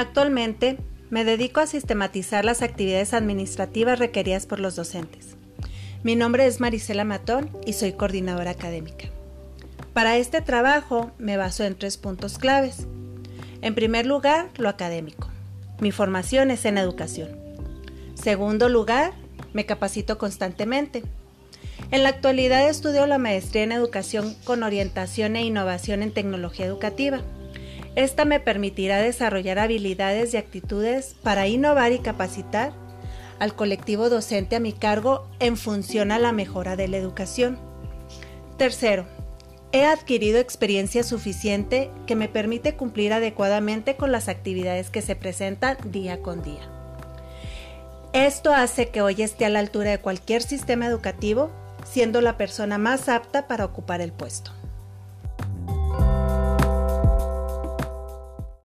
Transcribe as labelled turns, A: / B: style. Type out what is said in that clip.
A: Actualmente me dedico a sistematizar las actividades administrativas requeridas por los docentes. Mi nombre es Marisela Matón y soy coordinadora académica. Para este trabajo me baso en tres puntos claves. En primer lugar, lo académico. Mi formación es en educación. Segundo lugar, me capacito constantemente. En la actualidad estudio la maestría en educación con orientación e innovación en tecnología educativa. Esta me permitirá desarrollar habilidades y actitudes para innovar y capacitar al colectivo docente a mi cargo en función a la mejora de la educación. Tercero, he adquirido experiencia suficiente que me permite cumplir adecuadamente con las actividades que se presentan día con día. Esto hace que hoy esté a la altura de cualquier sistema educativo, siendo la persona más apta para ocupar el puesto.